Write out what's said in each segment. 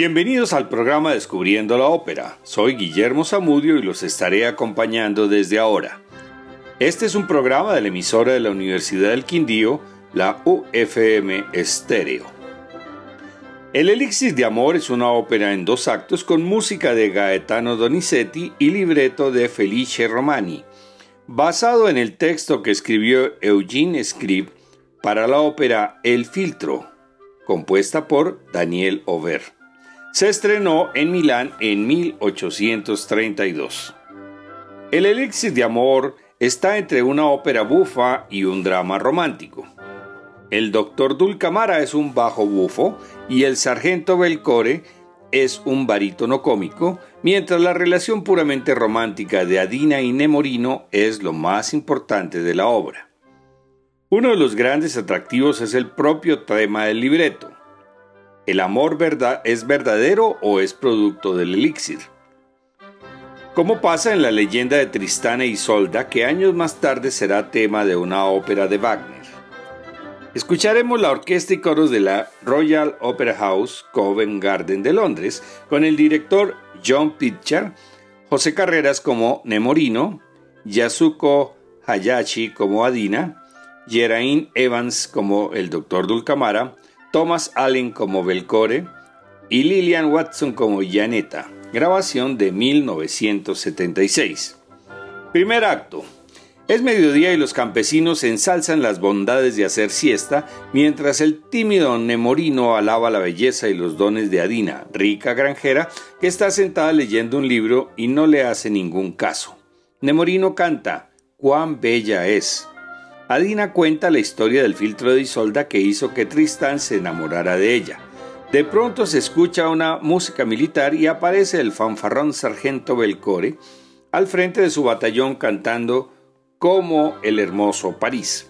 Bienvenidos al programa Descubriendo la Ópera. Soy Guillermo Zamudio y los estaré acompañando desde ahora. Este es un programa de la emisora de la Universidad del Quindío, la UFM Estéreo. El Elixir de Amor es una ópera en dos actos con música de Gaetano Donizetti y libreto de Felice Romani, basado en el texto que escribió Eugene Scrib para la ópera El Filtro, compuesta por Daniel Over. Se estrenó en Milán en 1832. El elixir de amor está entre una ópera bufa y un drama romántico. El doctor Dulcamara es un bajo bufo y el sargento Belcore es un barítono cómico, mientras la relación puramente romántica de Adina y Nemorino es lo más importante de la obra. Uno de los grandes atractivos es el propio tema del libreto. ¿El amor es verdadero o es producto del elixir? Como pasa en la leyenda de Tristán e Isolda, que años más tarde será tema de una ópera de Wagner. Escucharemos la orquesta y coros de la Royal Opera House Covent Garden de Londres con el director John Pitcher, José Carreras como Nemorino, Yasuko Hayashi como Adina, Geraint Evans como el Dr. Dulcamara, Thomas Allen como Belcore y Lillian Watson como Janetta, grabación de 1976. Primer acto. Es mediodía y los campesinos ensalzan las bondades de hacer siesta, mientras el tímido Nemorino alaba la belleza y los dones de Adina, rica granjera, que está sentada leyendo un libro y no le hace ningún caso. Nemorino canta, cuán bella es. Adina cuenta la historia del filtro de Isolda que hizo que Tristán se enamorara de ella. De pronto se escucha una música militar y aparece el fanfarrón sargento Belcore al frente de su batallón cantando como el hermoso París.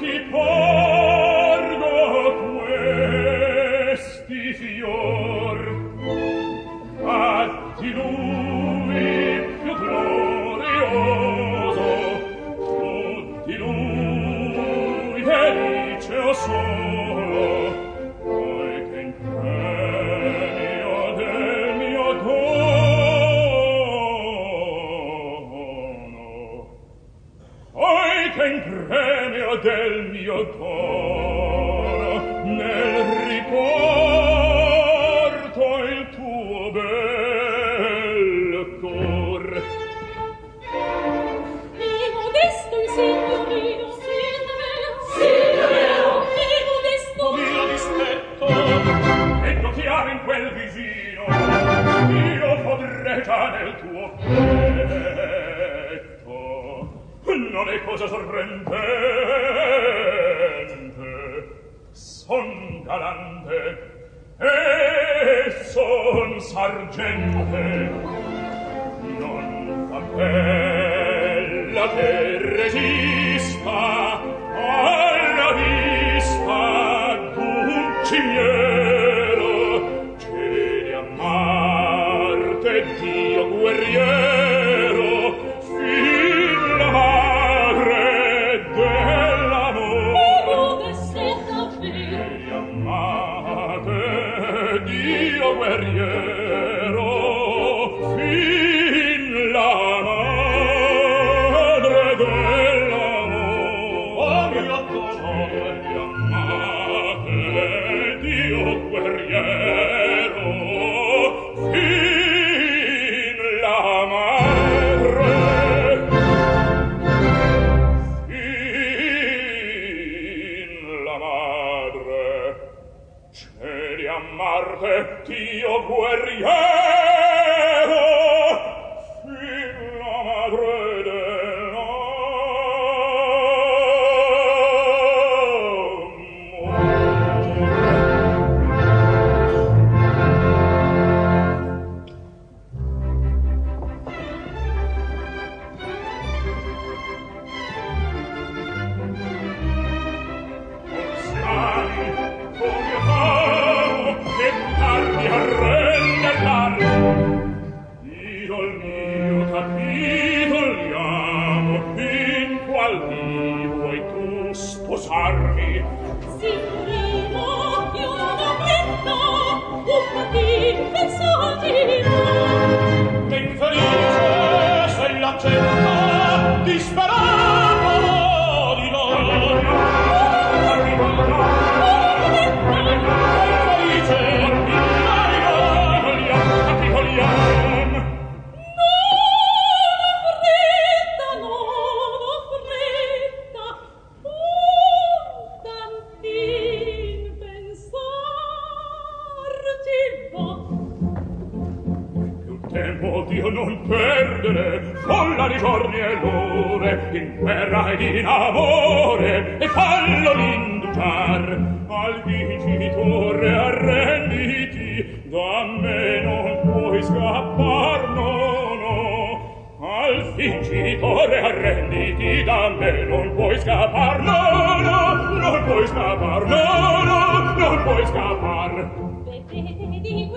Keep ti Baby,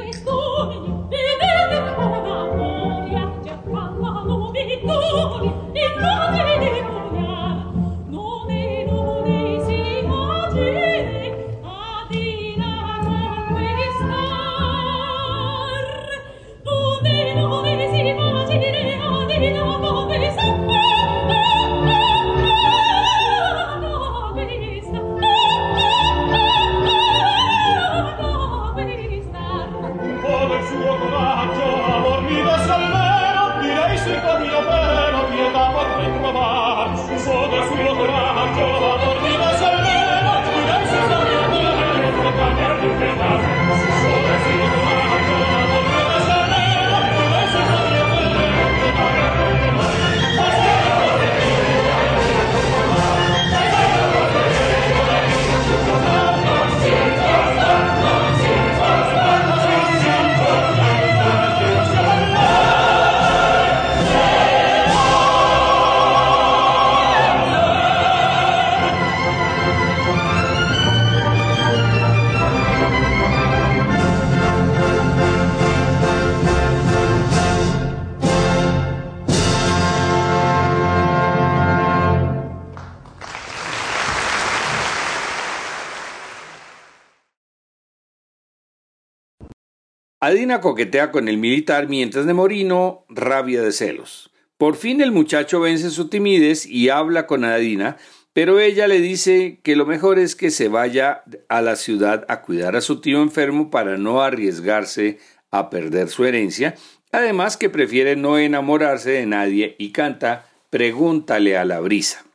Adina coquetea con el militar mientras Nemorino rabia de celos. Por fin el muchacho vence su timidez y habla con Adina, pero ella le dice que lo mejor es que se vaya a la ciudad a cuidar a su tío enfermo para no arriesgarse a perder su herencia, además que prefiere no enamorarse de nadie y canta Pregúntale a la brisa.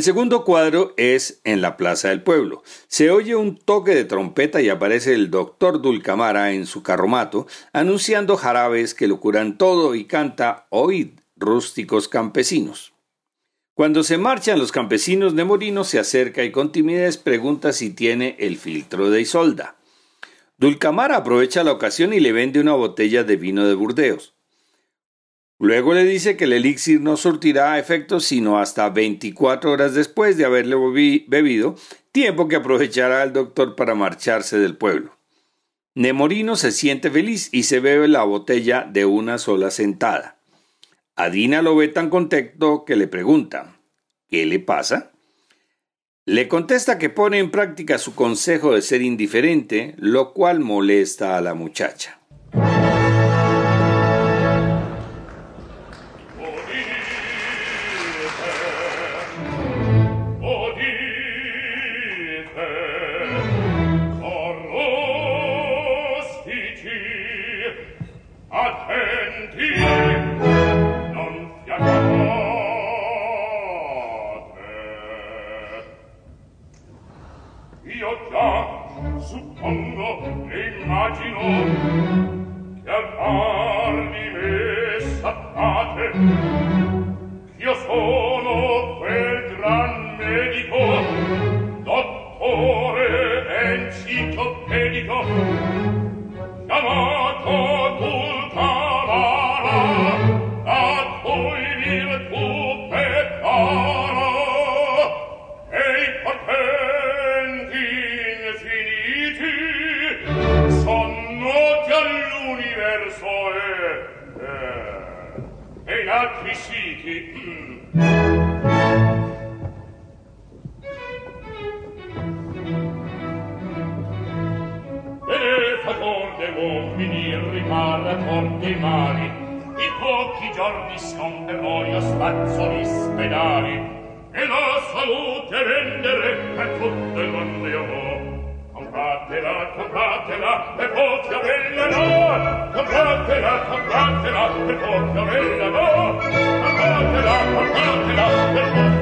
El segundo cuadro es en la Plaza del Pueblo. Se oye un toque de trompeta y aparece el doctor Dulcamara en su carromato, anunciando jarabes que lo curan todo y canta Oíd, rústicos campesinos. Cuando se marchan los campesinos, Nemorino se acerca y con timidez pregunta si tiene el filtro de Isolda. Dulcamara aprovecha la ocasión y le vende una botella de vino de Burdeos. Luego le dice que el elixir no surtirá efecto sino hasta 24 horas después de haberle bebido, tiempo que aprovechará el doctor para marcharse del pueblo. Nemorino se siente feliz y se bebe la botella de una sola sentada. Adina lo ve tan contento que le pregunta ¿Qué le pasa? Le contesta que pone en práctica su consejo de ser indiferente, lo cual molesta a la muchacha. again. i giorni voi a spazzo gli spedali e la salute vendere per tutto il mondo io vo. Compratela, compratela per pochi avrella no. Compratela, compratela per pochi bella no. Compratela, compratela per pochi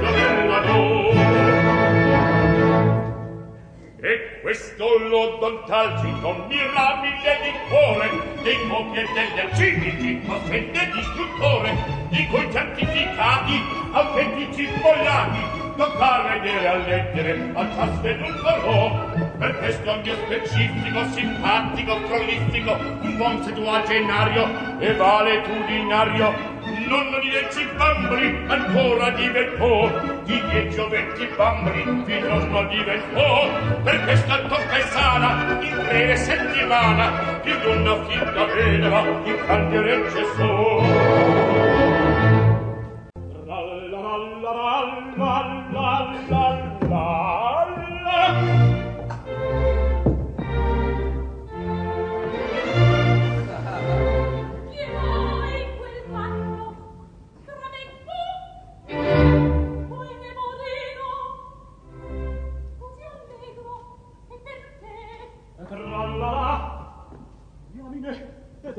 crestollo don talcito mirabile di cuore dei mobili e degli arciviti possente distruttore di cui certificati autentici pollani non pare dire a lettere al tasto non farò per questo mio specifico simpatico prolifico un buon seduagenario e valetudinario. Non dire ci bambri ancora di vettor di dieci o venti bambini il nostro diventò per questa tocca e sana in breve settimana di una fitta vedova in grande la la la la la la la la la.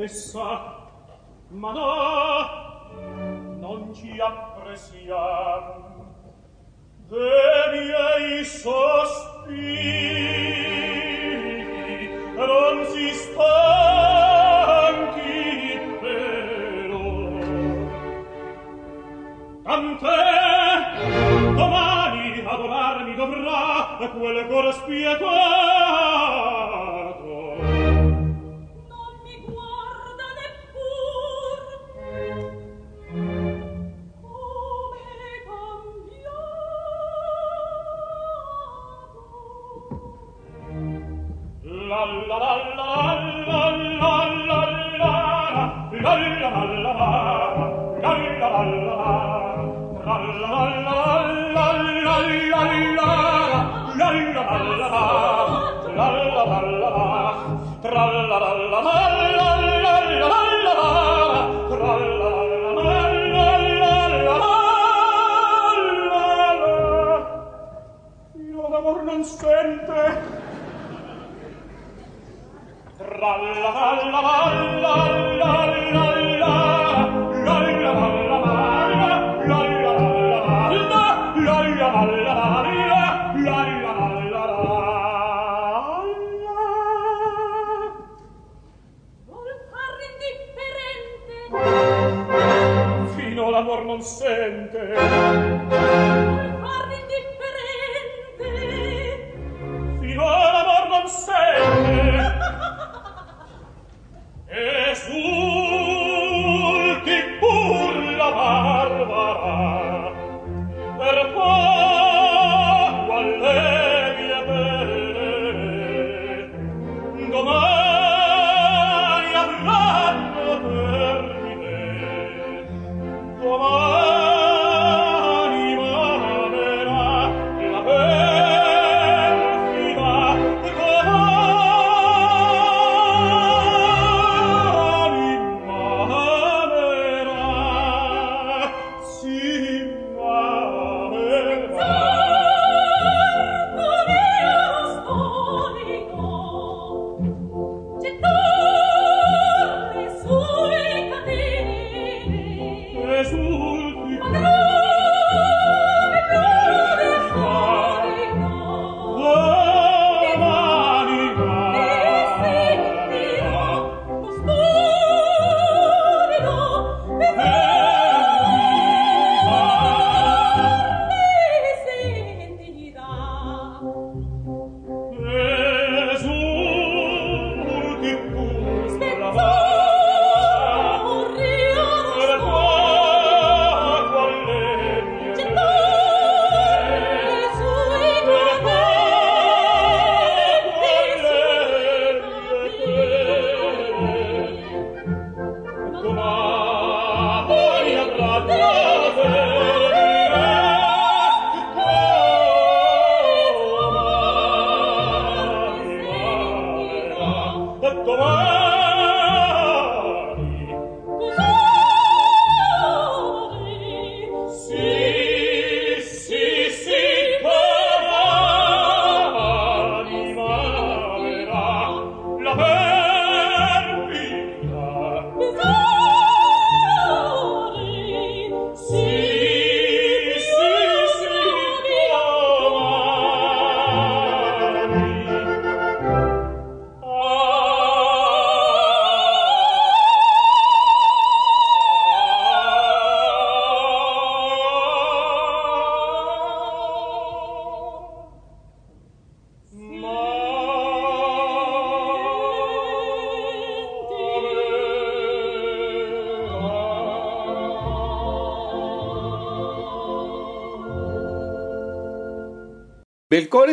stessa, ma no, non ci appresiam de miei sospiri, non si stanchi però. Tant'è, domani adorarmi dovrà quel cor spietato,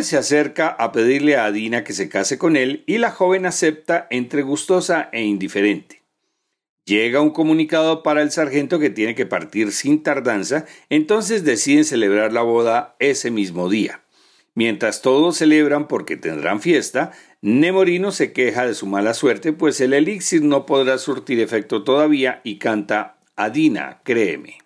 se acerca a pedirle a Adina que se case con él y la joven acepta entre gustosa e indiferente. Llega un comunicado para el sargento que tiene que partir sin tardanza, entonces deciden celebrar la boda ese mismo día. Mientras todos celebran porque tendrán fiesta, Nemorino se queja de su mala suerte, pues el elixir no podrá surtir efecto todavía y canta Adina, créeme.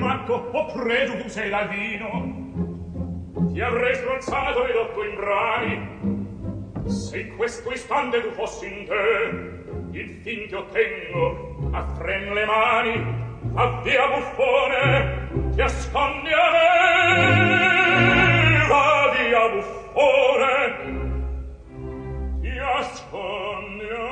manco ho preso tu sei dal vino. Ti avrei stronzato ed otto in brani se in questo istante tu fossi in te il fin che ottengo a fren le mani va via buffone ti ascondi a me. Va via buffone ti ascondi a me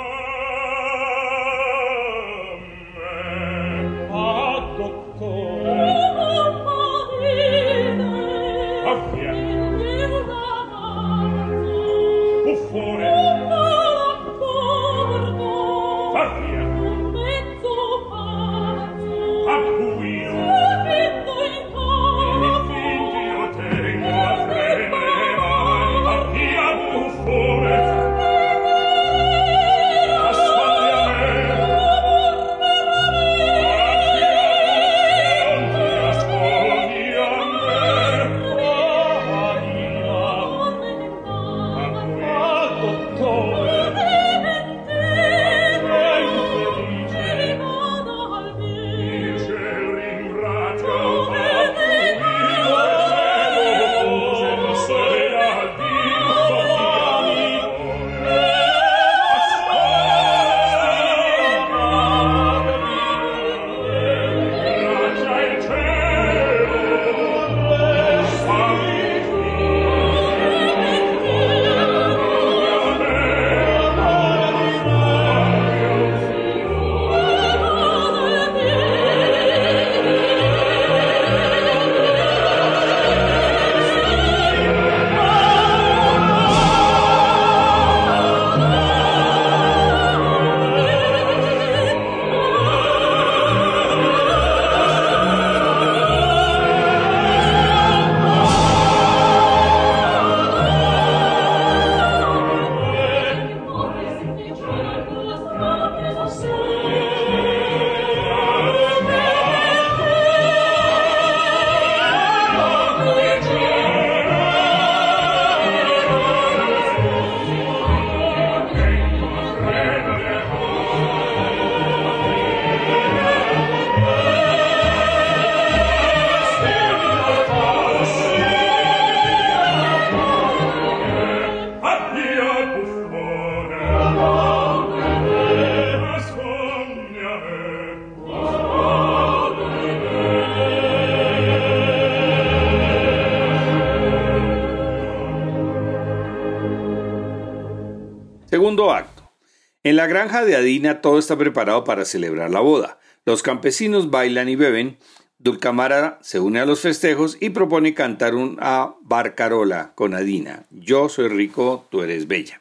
En la granja de Adina todo está preparado para celebrar la boda. Los campesinos bailan y beben. Dulcamara se une a los festejos y propone cantar una barcarola con Adina. Yo soy rico, tú eres bella.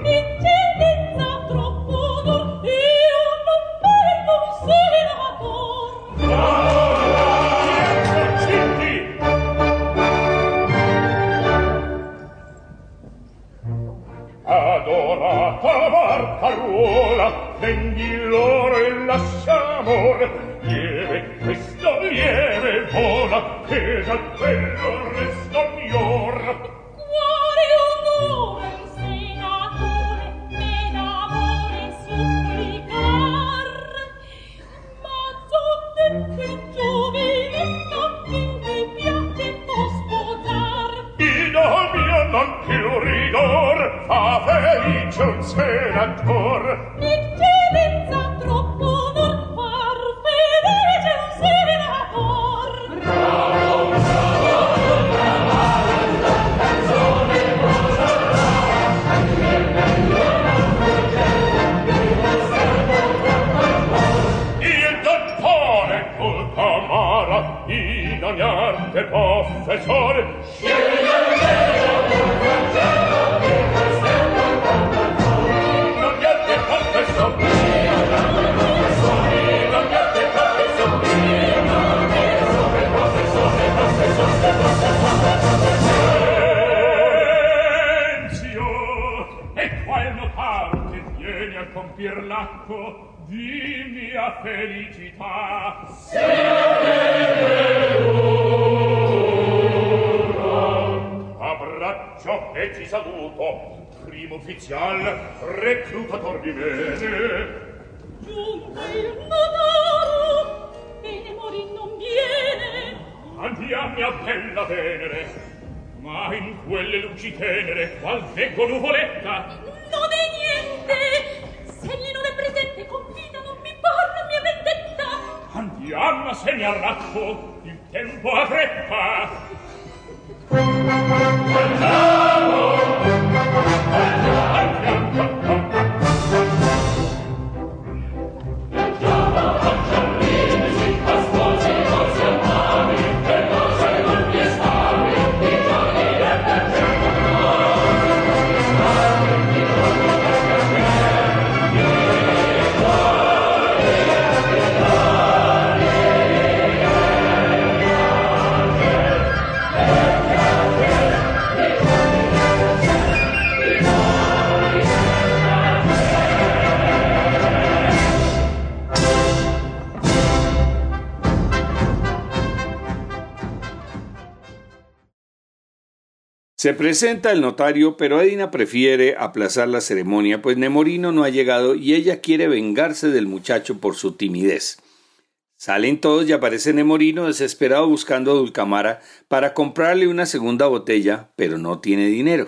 adorata barcaruola vendi l'oro e lascia lieve questo lieve vola che da quello resta. schutz, Henator, felicità. Siate ora abbraccio e ci saluto primo ufficial reclutator di bene giunta il madaro e morin non viene. Andiamo, mia bella venere ma in quelle luci tenere qual veggo nuvoletta ma se mi arracco il tempo a fretta andiamo Se presenta el notario, pero Edina prefiere aplazar la ceremonia, pues Nemorino no ha llegado y ella quiere vengarse del muchacho por su timidez. Salen todos y aparece Nemorino desesperado buscando a Dulcamara para comprarle una segunda botella, pero no tiene dinero.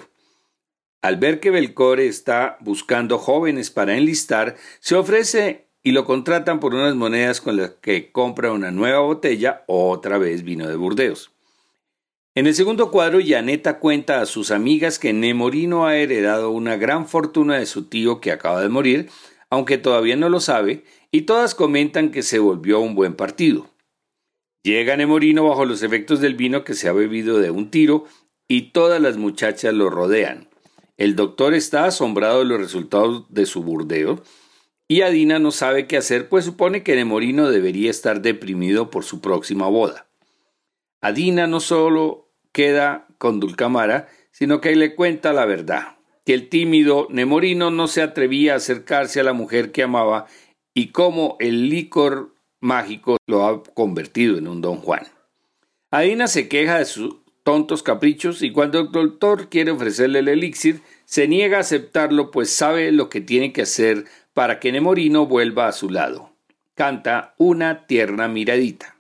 Al ver que Belcore está buscando jóvenes para enlistar, se ofrece y lo contratan por unas monedas con las que compra una nueva botella, otra vez vino de Burdeos. En el segundo cuadro, Janeta cuenta a sus amigas que Nemorino ha heredado una gran fortuna de su tío que acaba de morir, aunque todavía no lo sabe, y todas comentan que se volvió un buen partido. Llega Nemorino bajo los efectos del vino que se ha bebido de un tiro y todas las muchachas lo rodean. El doctor está asombrado de los resultados de su burdeo y Adina no sabe qué hacer, pues supone que Nemorino debería estar deprimido por su próxima boda. Adina no solo queda con Dulcamara, sino que le cuenta la verdad, que el tímido Nemorino no se atrevía a acercarse a la mujer que amaba y cómo el licor mágico lo ha convertido en un don Juan. Adina se queja de sus tontos caprichos y cuando el doctor quiere ofrecerle el elixir, se niega a aceptarlo pues sabe lo que tiene que hacer para que Nemorino vuelva a su lado. Canta una tierna miradita.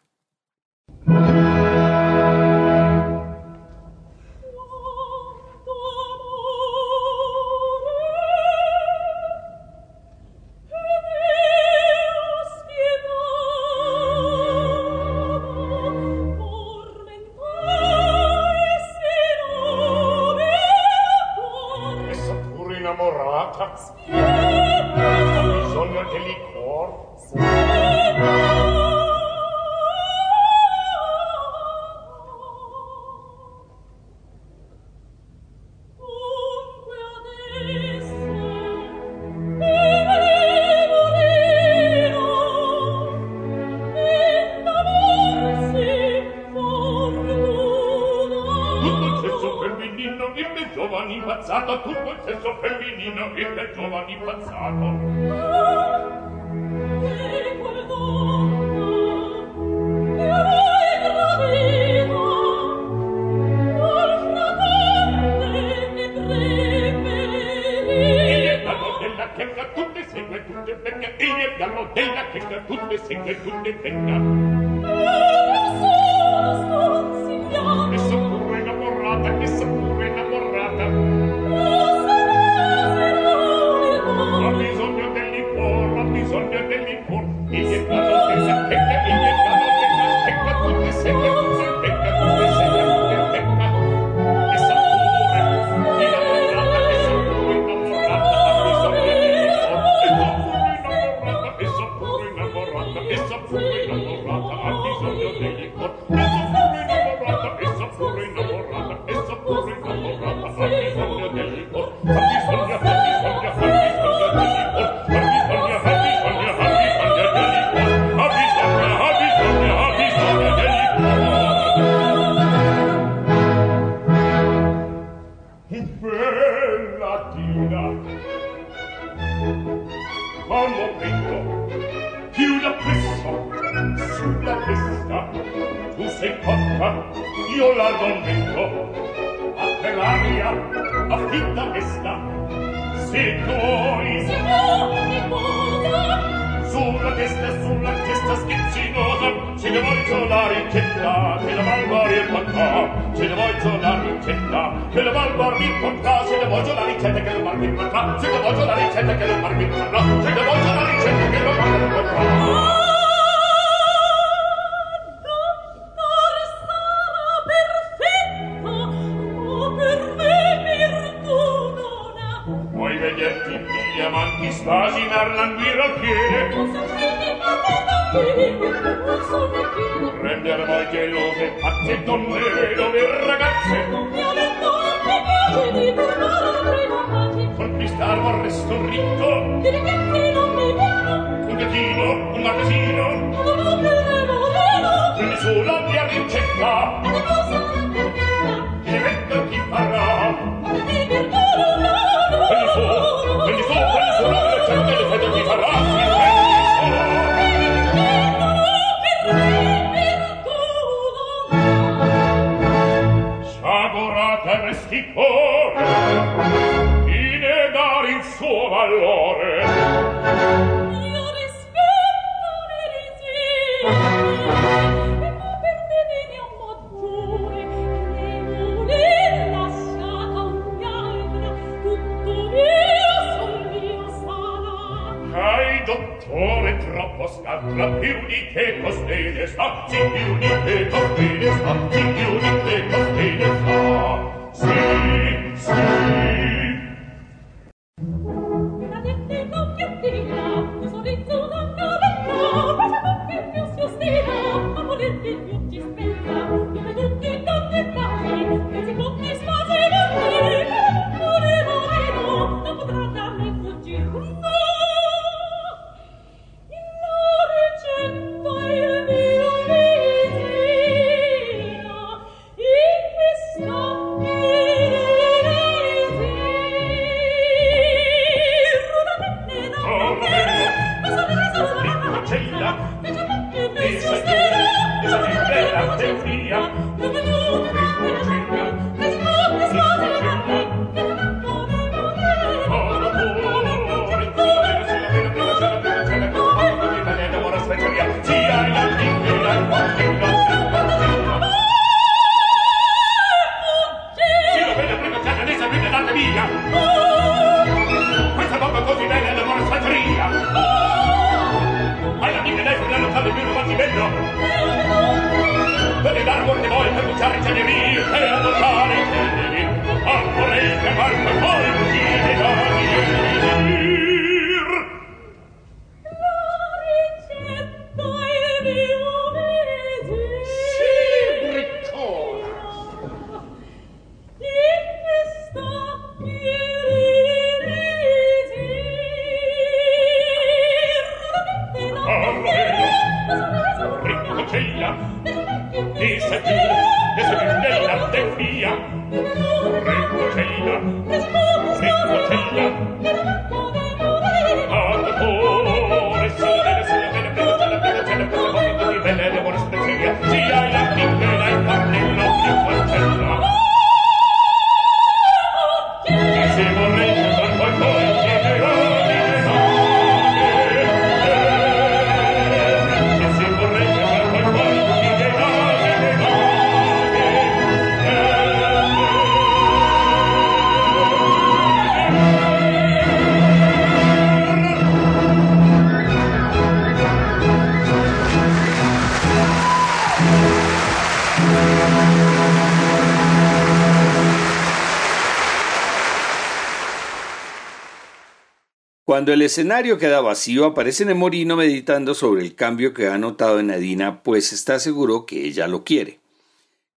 Cuando el escenario queda vacío, aparece Nemorino meditando sobre el cambio que ha notado en Nadina, pues está seguro que ella lo quiere.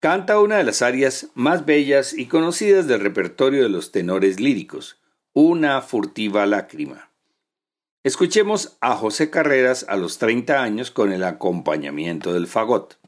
Canta una de las arias más bellas y conocidas del repertorio de los tenores líricos, Una furtiva lágrima. Escuchemos a José Carreras a los 30 años con el acompañamiento del fagot.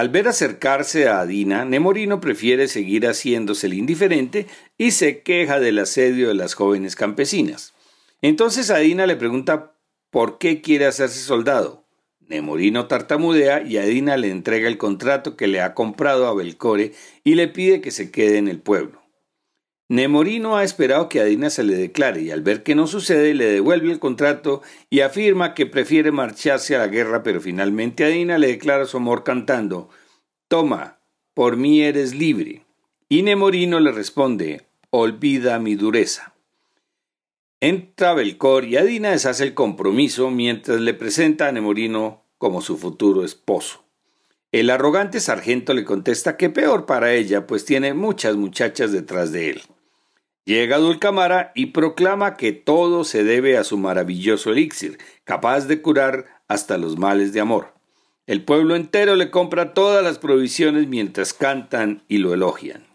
Al ver acercarse a Adina, Nemorino prefiere seguir haciéndose el indiferente y se queja del asedio de las jóvenes campesinas. Entonces Adina le pregunta por qué quiere hacerse soldado. Nemorino tartamudea y Adina le entrega el contrato que le ha comprado a Belcore y le pide que se quede en el pueblo. Nemorino ha esperado que Adina se le declare y al ver que no sucede le devuelve el contrato y afirma que prefiere marcharse a la guerra, pero finalmente Adina le declara su amor cantando Toma, por mí eres libre. Y Nemorino le responde Olvida mi dureza. Entra Belcor y Adina deshace el compromiso mientras le presenta a Nemorino como su futuro esposo. El arrogante sargento le contesta que peor para ella, pues tiene muchas muchachas detrás de él. Llega Dulcamara y proclama que todo se debe a su maravilloso elixir, capaz de curar hasta los males de amor. El pueblo entero le compra todas las provisiones mientras cantan y lo elogian.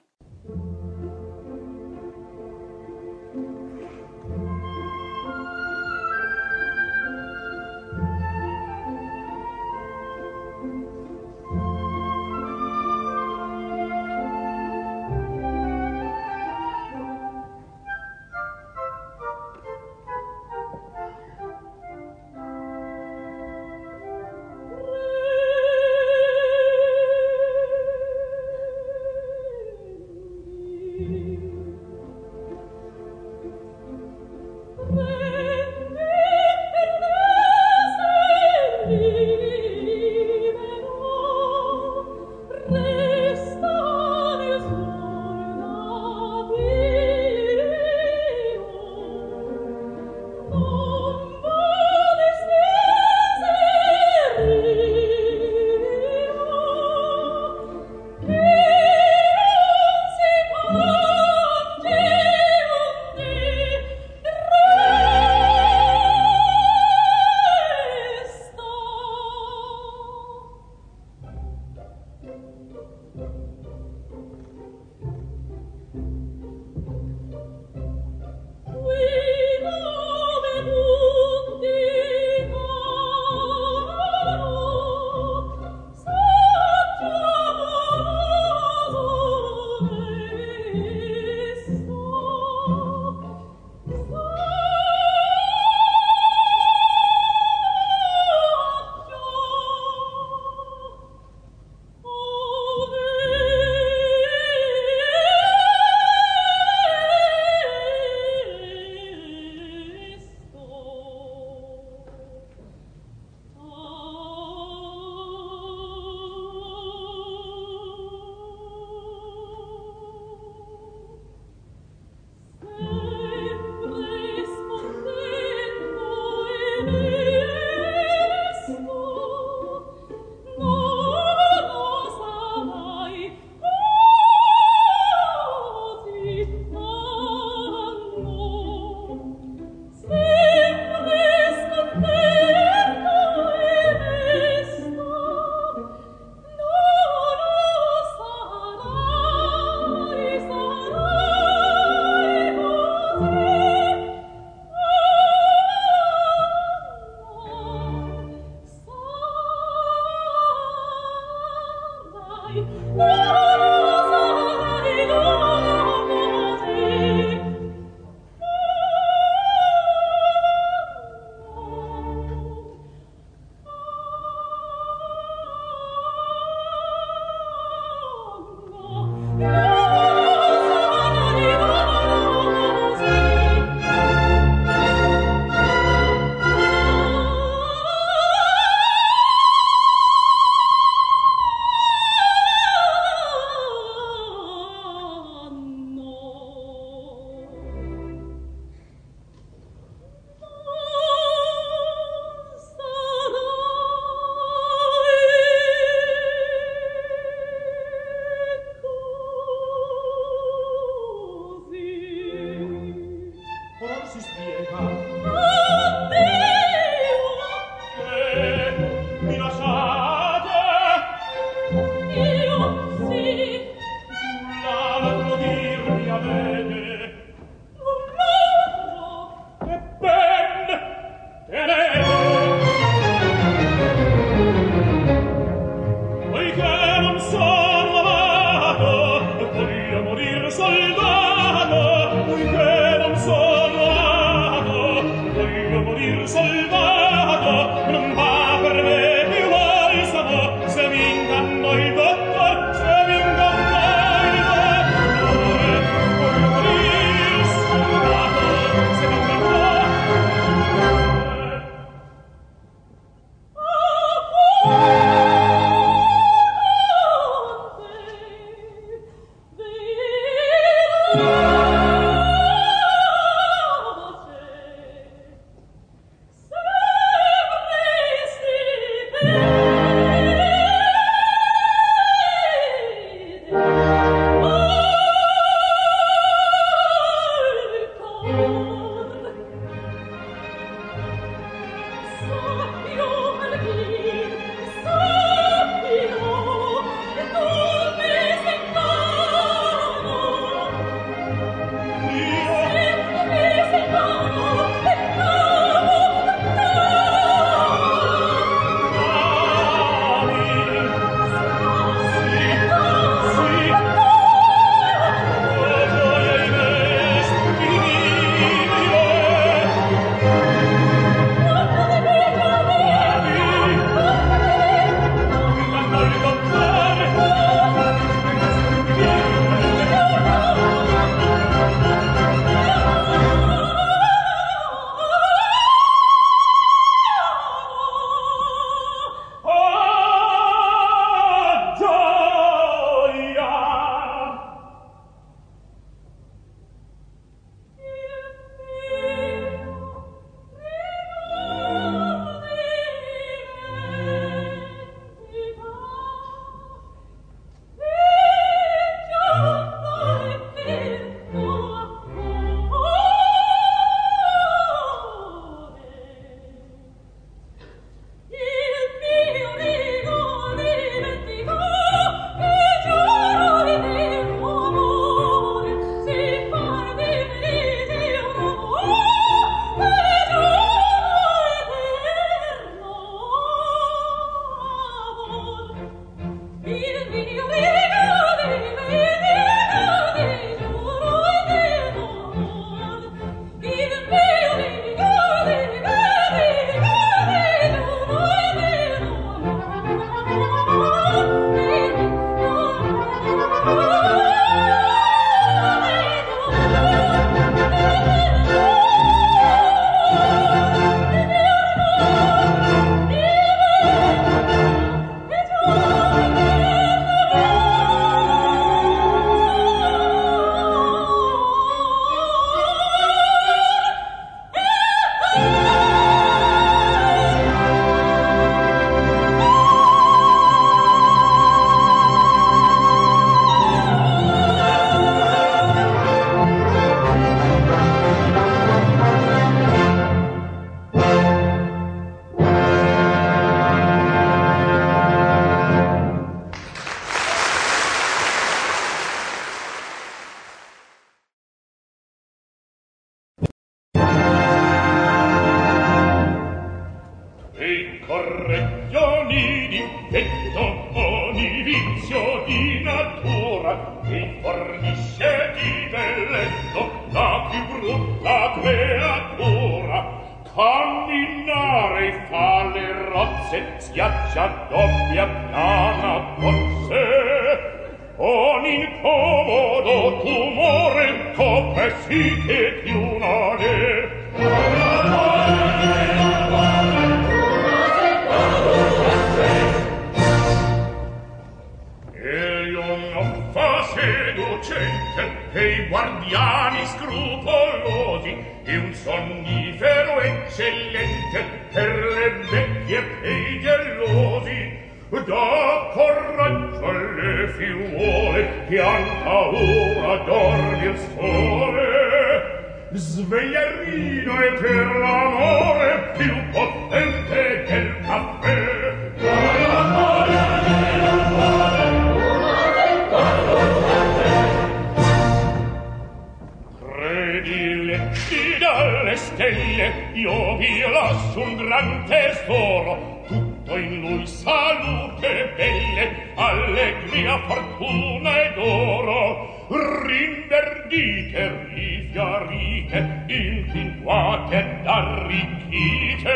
rinder Rinderdiche, rifiorite, infinquate, arricchite,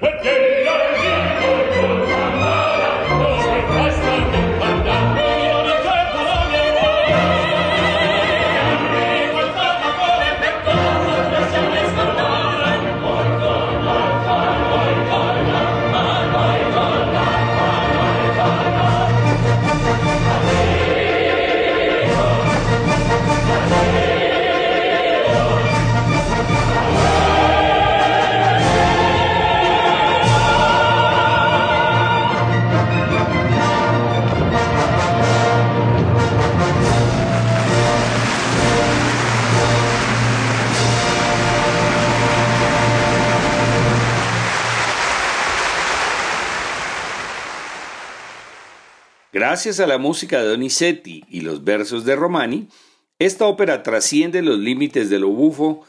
della vita. Gracias a la música de Donizetti y los versos de Romani, esta ópera trasciende los límites de lo bufo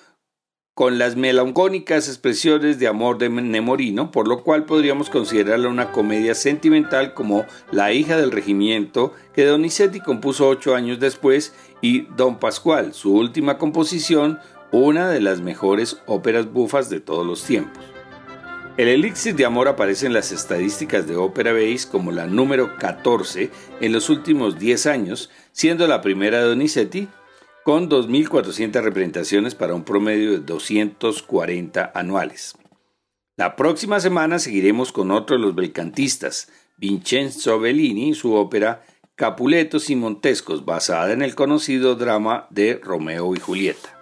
con las melancólicas expresiones de amor de Nemorino, por lo cual podríamos considerarla una comedia sentimental como La hija del regimiento, que Donizetti compuso ocho años después, y Don Pascual, su última composición, una de las mejores óperas bufas de todos los tiempos. El elixir de amor aparece en las estadísticas de Opera Base como la número 14 en los últimos 10 años, siendo la primera de Donizetti con 2.400 representaciones para un promedio de 240 anuales. La próxima semana seguiremos con otro de los belcantistas, Vincenzo Bellini y su ópera Capuletos y Montescos, basada en el conocido drama de Romeo y Julieta.